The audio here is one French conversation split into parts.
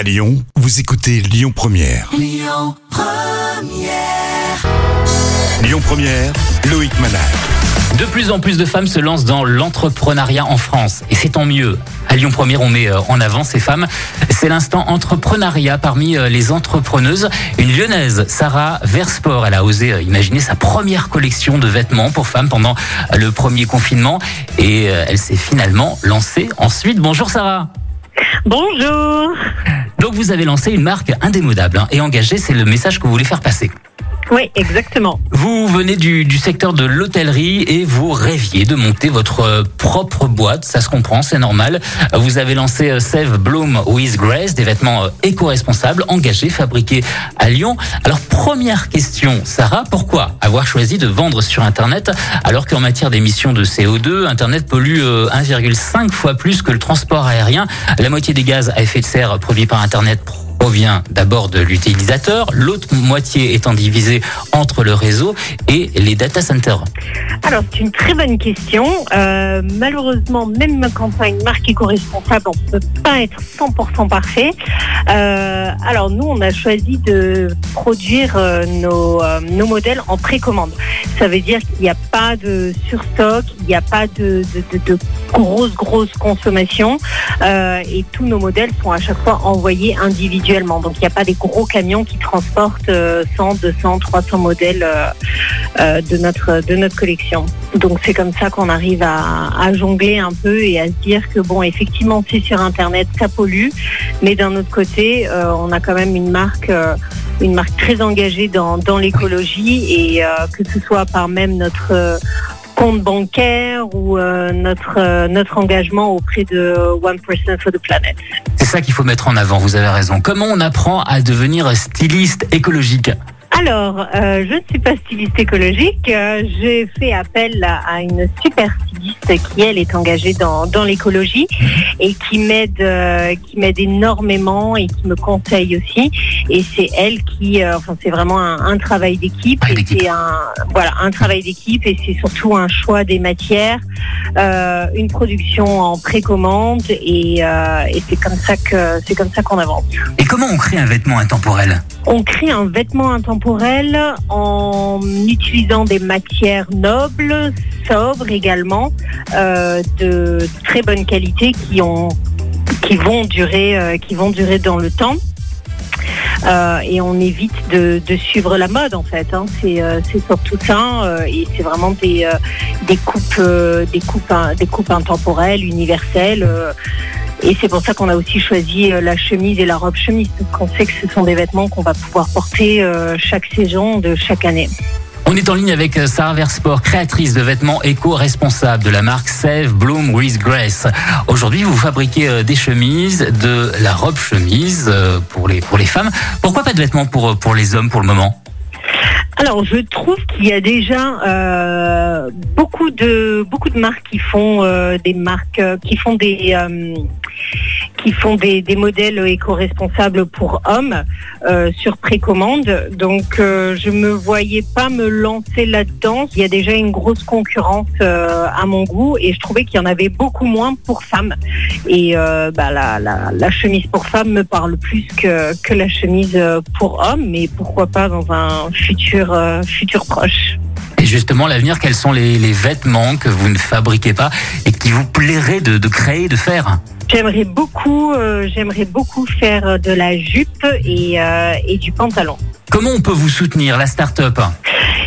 À Lyon, vous écoutez Lyon Première. Lyon Première. Lyon Première, Loïc Manal. De plus en plus de femmes se lancent dans l'entrepreneuriat en France. Et c'est tant mieux. À Lyon Première, on met euh, en avant ces femmes. C'est l'instant entrepreneuriat parmi euh, les entrepreneuses. Une lyonnaise, Sarah Versport, elle a osé euh, imaginer sa première collection de vêtements pour femmes pendant le premier confinement. Et elle s'est finalement lancée ensuite. Bonjour Sarah. Bonjour. Donc vous avez lancé une marque indémodable hein, et engagée, c'est le message que vous voulez faire passer. Oui, exactement. Vous venez du, du secteur de l'hôtellerie et vous rêviez de monter votre euh, propre boîte. Ça se comprend, c'est normal. Vous avez lancé euh, Save Bloom with Grace, des vêtements euh, éco-responsables, engagés, fabriqués à Lyon. Alors, première question, Sarah, pourquoi avoir choisi de vendre sur Internet alors qu'en matière d'émissions de CO2, Internet pollue 1,5 fois plus que le transport aérien? La moitié des gaz à effet de serre produits par Internet provient d'abord de l'utilisateur, l'autre moitié étant divisée entre le réseau et les data centers Alors, c'est une très bonne question. Euh, malheureusement, même quand on a une marque éco-responsable, on ne peut pas être 100% parfait. Euh, alors, nous, on a choisi de produire euh, nos, nos modèles en précommande. Ça veut dire qu'il n'y a pas de surstock, il n'y a pas de, de, de, grosse, grosse consommation. Et tous nos modèles sont à chaque fois envoyés individuellement. Donc, il n'y a pas des gros camions qui transportent euh, 100, 200, 300 modèles euh, euh, de, notre, de notre collection. Donc, c'est comme ça qu'on arrive à, jongler un peu et à se dire que, bon, effectivement, c'est sur Internet, ça pollue. Mais d'un autre côté, euh, on a quand même une marque, une marque très engagée dans, dans l'écologie et que ce soit par même notre compte bancaire ou notre notre engagement auprès de One Person for the Planet. C'est ça qu'il faut mettre en avant, vous avez raison. Comment on apprend à devenir styliste écologique? Alors, euh, je ne suis pas styliste écologique. Euh, J'ai fait appel à une super styliste qui, elle, est engagée dans, dans l'écologie et qui m'aide euh, qui m'aide énormément et qui me conseille aussi. Et c'est elle qui, enfin, c'est vraiment un, un travail d'équipe. Ah, et c'est un, voilà, un travail d'équipe et c'est surtout un choix des matières, une production en précommande et, et c'est comme ça que c'est comme ça qu'on avance. Et comment on crée un vêtement intemporel? On crée un vêtement intemporel en utilisant des matières nobles, sobres également, euh, de très bonne qualité qui ont qui vont durer euh, qui vont durer dans le temps. Euh, et on évite de, suivre la mode en fait. Hein. C'est euh, surtout ça et c'est vraiment des coupes intemporelles, universelles. Et c'est pour ça qu'on a aussi choisi euh, la chemise et la robe chemise, parce qu'on sait que ce sont des vêtements qu'on va pouvoir porter euh, chaque saison de chaque année. On est en ligne avec euh, Sarah Versport, créatrice de vêtements éco-responsables de la marque Save Bloom with Grace. Aujourd'hui, vous fabriquez des chemises, de la robe chemise pour les, pour les femmes. Pourquoi pas de vêtements pour, pour les hommes pour le moment? Alors, je trouve qu'il y a déjà euh, beaucoup de beaucoup de marques qui font euh, des marques euh, qui font des qui font des, modèles éco-responsables pour hommes euh, sur précommande. Donc, euh, je me voyais pas me lancer là-dedans. Il y a déjà une grosse concurrence euh, à mon goût et je trouvais qu'il y en avait beaucoup moins pour femmes. Et euh, bah, la, la, chemise pour femmes me parle plus que, que la chemise pour hommes, mais pourquoi pas dans un futur, futur proche. Et justement, l'avenir, quels sont les, les vêtements que vous ne fabriquez pas et qui vous plairait de, de créer, de faire J'aimerais beaucoup, euh, j'aimerais beaucoup faire de la jupe et, euh, et du pantalon. Comment on peut vous soutenir, la start-up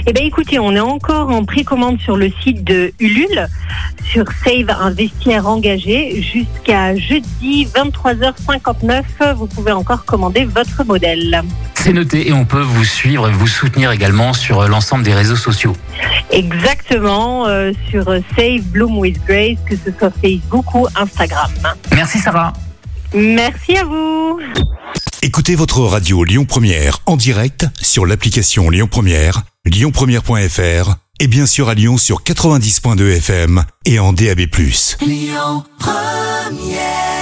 Eh bien, écoutez, on est encore en précommande sur le site de Ulule, sur Save un vestiaire engagé. Jusqu'à jeudi 23h59, vous pouvez encore commander votre modèle. C'est noté et on peut vous suivre et vous soutenir également sur euh, l'ensemble des réseaux sociaux. Exactement, euh, sur Save Bloom with Grace, que ce soit Facebook ou Instagram. Merci Sarah. Merci à vous. Écoutez votre radio Lyon Première en direct sur l'application Lyon Première, lyonpremière.fr et bien sûr à Lyon sur 90.2 FM et en DAB+. Lyon Première.